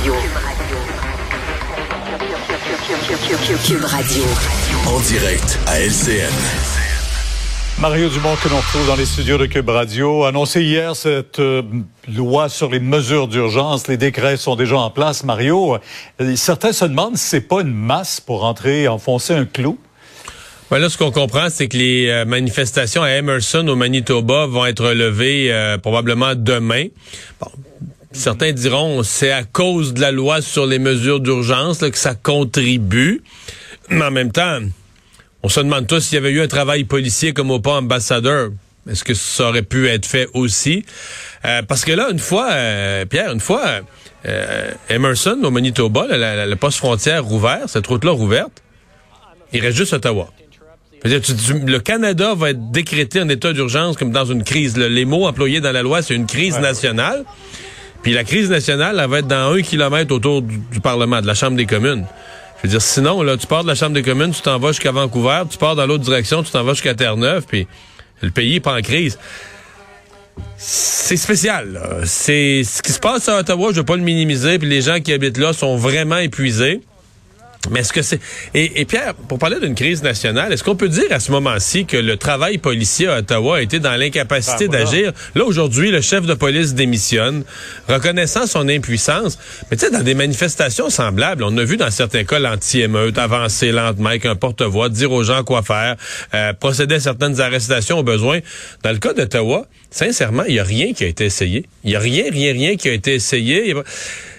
Radio. Cube Radio. En direct à LCN. Mario Dumont que l'on retrouve dans les studios de Cube Radio. Annoncé hier cette euh, loi sur les mesures d'urgence, les décrets sont déjà en place. Mario, euh, certains se demandent si c'est pas une masse pour entrer enfoncer un clou. Ouais, là, ce qu'on comprend, c'est que les euh, manifestations à Emerson, au Manitoba, vont être levées probablement demain. Bon, certains diront c'est à cause de la loi sur les mesures d'urgence que ça contribue. Mais en même temps, on se demande tous s'il y avait eu un travail policier comme au pas ambassadeur. Est-ce que ça aurait pu être fait aussi? Euh, parce que là, une fois, euh, Pierre, une fois, euh, Emerson, au Manitoba, la, poste frontière rouverte, cette route-là rouverte, il reste juste Ottawa. le Canada va être décrété en état d'urgence comme dans une crise. les mots employés dans la loi, c'est une crise nationale. Puis la crise nationale, elle va être dans un kilomètre autour du Parlement, de la Chambre des communes. Je veux dire, sinon, là, tu pars de la Chambre des communes, tu t'en vas jusqu'à Vancouver, tu pars dans l'autre direction, tu t'en vas jusqu'à Terre-Neuve, puis le pays est pas en crise. C'est spécial. C'est ce qui se passe à Ottawa, je veux pas le minimiser, puis les gens qui habitent là sont vraiment épuisés. Mais est-ce que c'est et, Pierre, pour parler d'une crise nationale, est-ce qu'on peut dire à ce moment-ci que le travail policier à Ottawa a été dans l'incapacité ah, d'agir? Là aujourd'hui, le chef de police démissionne, reconnaissant son impuissance. Mais tu sais, dans des manifestations semblables, on a vu dans certains cas l'anti-émeute avancer lentement avec un porte-voix, dire aux gens quoi faire, euh, procéder à certaines arrestations au besoin. Dans le cas d'Ottawa, sincèrement, il y a rien qui a été essayé. Il y a rien, rien, rien qui a été essayé.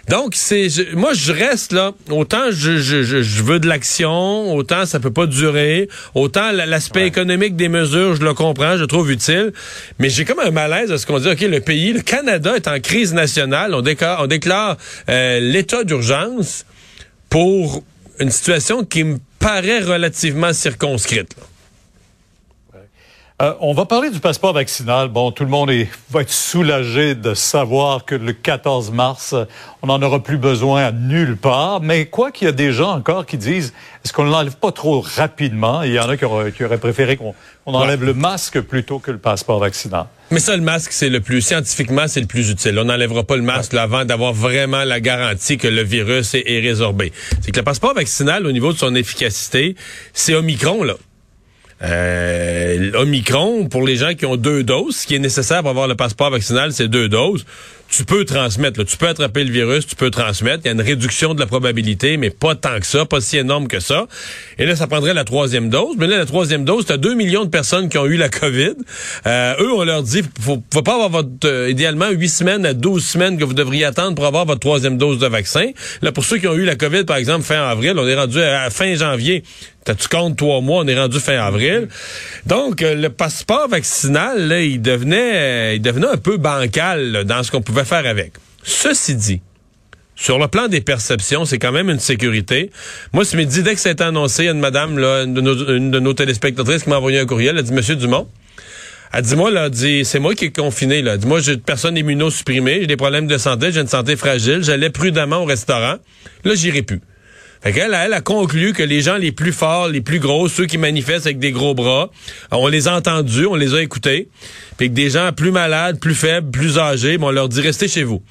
Donc, c'est moi, je reste là. Autant je, je, je veux de l'action, autant ça peut pas durer, autant l'aspect économique des mesures, je le comprends, je le trouve utile. Mais j'ai comme un malaise à ce qu'on dit, OK, le pays, le Canada est en crise nationale. On déclare, on déclare euh, l'état d'urgence pour une situation qui me paraît relativement circonscrite. Là. Euh, on va parler du passeport vaccinal. Bon, tout le monde est, va être soulagé de savoir que le 14 mars, on n'en aura plus besoin à nulle part. Mais quoi qu'il y a des gens encore qui disent, est-ce qu'on ne l'enlève pas trop rapidement? Il y en a qui auraient, préféré qu'on enlève le masque plutôt que le passeport vaccinal. Mais ça, le masque, c'est le plus, scientifiquement, c'est le plus utile. On n'enlèvera pas le masque avant d'avoir vraiment la garantie que le virus est, est résorbé. C'est que le passeport vaccinal, au niveau de son efficacité, c'est Omicron, là. Euh, Omicron, pour les gens qui ont deux doses, ce qui est nécessaire pour avoir le passeport vaccinal, c'est deux doses. Tu peux transmettre, tu peux attraper le virus, tu peux transmettre. Il y a une réduction de la probabilité, mais pas tant que ça, pas si énorme que ça. Et là, ça prendrait la troisième dose. Mais là, la troisième dose, tu as 2 millions de personnes qui ont eu la COVID. Euh, eux, on leur dit, faut, faut pas avoir votre, euh, idéalement, 8 semaines à 12 semaines que vous devriez attendre pour avoir votre troisième dose de vaccin. Là, pour ceux qui ont eu la COVID, par exemple, fin avril, on est rendu à fin janvier. T'as-tu compte trois mois, on est rendu fin avril. Donc, euh, le passeport vaccinal, là, il devenait, il devenait un peu bancal dans ce qu'on pouvait faire avec. Ceci dit, sur le plan des perceptions, c'est quand même une sécurité. Moi, ce midi, dès que ça a été annoncé, il y a une madame, là, une, de nos, téléspectatrices qui m'a envoyé un courriel. Elle a dit, Monsieur Dumont, elle dit, moi, là, dit, c'est moi qui est confiné, là. Elle dit, moi, j'ai une personne immunosupprimée, j'ai des problèmes de santé, j'ai une santé fragile, j'allais prudemment au restaurant. Là, j'irai plus. Fait elle, elle a conclu que les gens les plus forts, les plus gros, ceux qui manifestent avec des gros bras, on les a entendus, on les a écoutés. Puis que des gens plus malades, plus faibles, plus âgés, bon, on leur dit restez chez vous.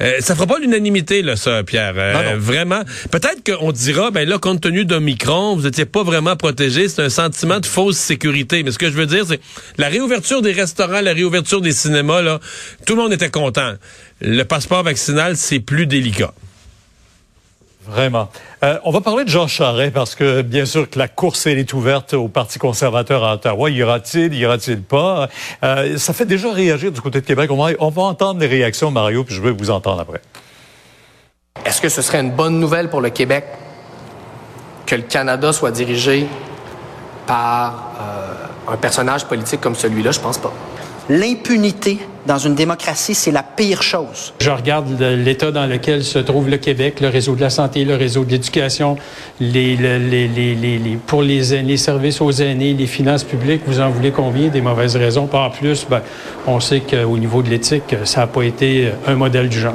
Euh, ça fera pas l'unanimité, là, ça, Pierre. Euh, vraiment. Peut-être qu'on dira, ben là, compte tenu d'Omicron, vous étiez pas vraiment protégé. C'est un sentiment de fausse sécurité. Mais ce que je veux dire, c'est la réouverture des restaurants, la réouverture des cinémas, là, tout le monde était content. Le passeport vaccinal, c'est plus délicat. Vraiment. Euh, on va parler de Jean Charest parce que bien sûr que la course elle est ouverte au Parti conservateur à Ottawa. Ira-t-il, ira-t-il pas? Euh, Ça fait déjà réagir du côté de Québec. On va, on va entendre les réactions, Mario, puis je veux vous entendre après. Est-ce que ce serait une bonne nouvelle pour le Québec que le Canada soit dirigé par euh, un personnage politique comme celui-là? Je pense pas. L'impunité dans une démocratie, c'est la pire chose. Je regarde l'état dans lequel se trouve le Québec, le réseau de la santé, le réseau de l'éducation, les, pour les, les services aux aînés, les finances publiques. Vous en voulez combien? Des mauvaises raisons? Pas en plus, ben, on sait qu'au niveau de l'éthique, ça n'a pas été un modèle du genre.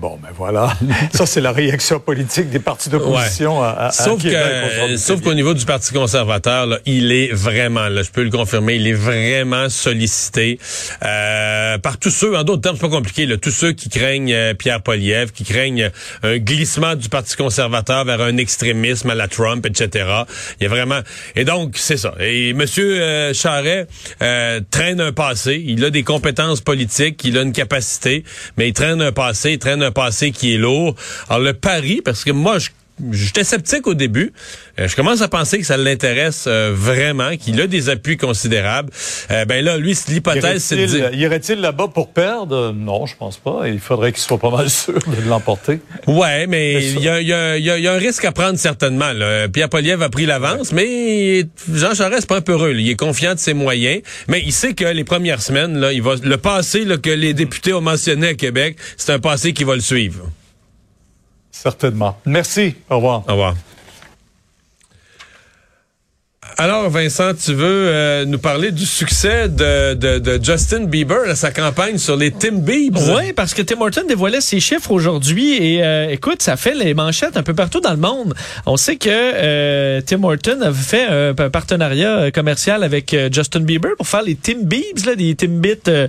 Bon, ben voilà. Ça, c'est la réaction politique des partis d'opposition à, à, Sauf Québec que, aujourd'hui. sauf qu'au niveau du Parti conservateur, là, il est vraiment, là, je peux le confirmer, il est vraiment sollicité euh, par tous ceux, en d'autres termes, c'est pas compliqué, là, tous ceux qui craignent euh, Pierre Poliev, qui craignent un glissement du Parti conservateur vers un extrémisme à la Trump, etc. Il y a vraiment... Et donc, c'est ça. Et M. Euh, Charret euh, traîne un passé, il a des compétences politiques, il a une capacité, mais il traîne un passé, il traîne un passé qui est lourd. Alors le pari, parce que moi, je J'étais sceptique au début. Euh, je commence à penser que ça l'intéresse euh, vraiment, qu'il a des appuis considérables. Euh, ben là, lui, l'hypothèse, c'est de dire... Irait-il là-bas pour perdre? Non, je pense pas. Il faudrait qu'il soit pas mal sûr de l'emporter. Ouais, mais il y a, y, a, y, a, y a un risque à prendre certainement. Là. Pierre Poliev a pris l'avance, mais Jean Charest, pas un peu heureux. Là. Il est confiant de ses moyens, mais il sait que les premières semaines, là, il va le passé là, que les députés ont mentionné à Québec, c'est un passé qui va le suivre. Certainement. Merci. Au revoir. Au revoir. Alors, Vincent, tu veux euh, nous parler du succès de, de, de Justin Bieber, à sa campagne sur les Tim Biebs? Oui, parce que Tim Horton dévoilait ses chiffres aujourd'hui et euh, écoute, ça fait les manchettes un peu partout dans le monde. On sait que euh, Tim Horton avait fait un, un partenariat commercial avec Justin Bieber pour faire les Tim Biebs, là, des Timbits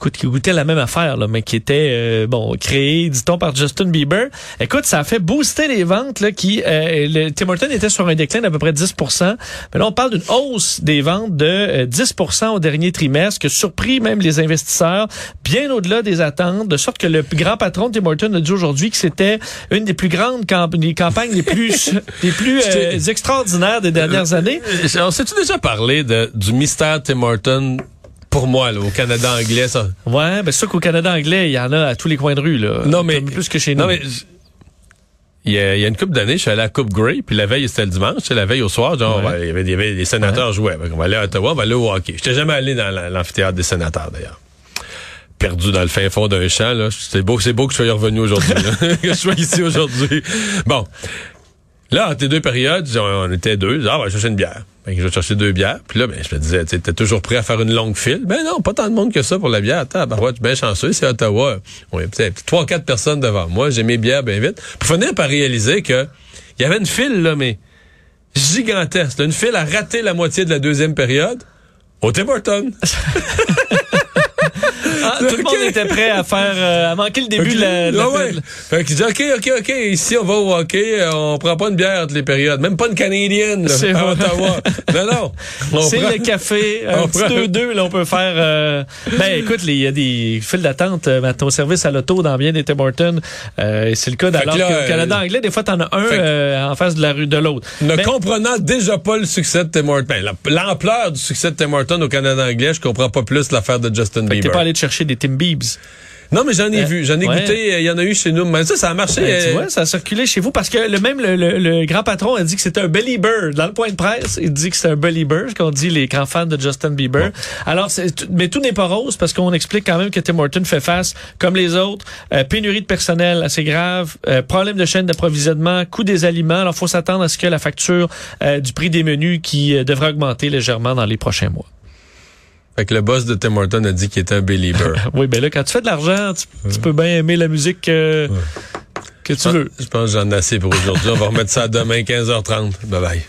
écoute, qui goûtait la même affaire, là, mais qui était euh, bon créé, dit-on, par Justin Bieber. Écoute, ça a fait booster les ventes là, qui euh, le, Tim Hortons était sur un déclin d'à peu près 10% Mais là, on parle d'une hausse des ventes de euh, 10% au dernier trimestre, qui a surpris même les investisseurs, bien au-delà des attentes, de sorte que le grand patron de Tim Hortons a dit aujourd'hui que c'était une des plus grandes camp des campagnes les plus les plus euh, extraordinaires des dernières années. On s'est-tu déjà parlé de, du mystère Tim Hortons pour moi, là, au Canada anglais, ça. Ouais, ben c'est sûr qu'au Canada anglais, il y en a à tous les coins de rue, là. Non, mais. Plus que chez nous. Non, mais. Il y, a, il y a une couple d'années, je suis allé à la Coupe Grey, puis la veille, c'était le dimanche, la veille au soir, genre, ouais. il, y avait, il y avait des sénateurs ouais. jouaient. On va aller à Ottawa, on va aller au hockey. J'étais jamais allé dans l'amphithéâtre des sénateurs, d'ailleurs. Perdu dans le fin fond d'un champ, là. C'est beau, c'est beau que je sois revenu aujourd'hui, que je sois ici aujourd'hui. Bon. Là, entre les deux périodes, on était deux. Ah, on va chercher une bière. Ben, je vais chercher deux bières. Puis là, ben, je me disais, tu t'es toujours prêt à faire une longue file? Ben non, pas tant de monde que ça pour la bière. Attends, ben ouais, bien chanceux, c'est Ottawa. Oui, trois, quatre personnes devant moi. J'ai mes bières bien vite. Pour finir par réaliser que il y avait une file, là, mais gigantesque. Une file à rater la moitié de la deuxième période au Tim Hortons. Tout le monde était prêt à faire euh, à manquer le début okay. de la, de la ah ouais. Fait qu'il dit OK, OK, OK, ici on va au hockey, on prend pas une bière toutes les périodes, même pas une canadienne là, à Ottawa. non non. C'est le café, un petit 2-2 là on peut faire euh... ben écoute, il y a des files d'attente à ton service à l'auto dans bien des Tim Hortons. Euh, c'est le cas alors que, Canada anglais, des fois t'en as un euh, en face de la rue de l'autre. Ne comprenant déjà pas le succès de Tim Hortons, ben, l'ampleur du succès de Tim Hortons au Canada anglais, je comprends pas plus l'affaire de Justin Bieber. T'es pas allé te chercher des Tim Biebs. Non, mais j'en ai euh, vu, j'en ai ouais. goûté, il y en a eu chez nous. Mais ça, ça a marché. Ben, tu vois, ça a circulé chez vous parce que le même le, le, le grand patron a dit que c'était un belieber. Dans le point de presse, il dit que c'est un belieber, ce qu'on dit les grands fans de Justin Bieber. Alors, mais tout n'est pas rose parce qu'on explique quand même que Tim Horton fait face, comme les autres, euh, pénurie de personnel assez grave, euh, problème de chaîne d'approvisionnement, coût des aliments. Alors, faut s'attendre à ce que la facture euh, du prix des menus qui euh, devrait augmenter légèrement dans les prochains mois. Fait que le boss de Tim Horton a dit qu'il était un believer. oui, ben là, quand tu fais de l'argent, tu, ouais. tu, peux bien aimer la musique euh, ouais. que tu je veux. Je pense que j'en ai assez pour aujourd'hui. On va remettre ça demain, 15h30. Bye bye.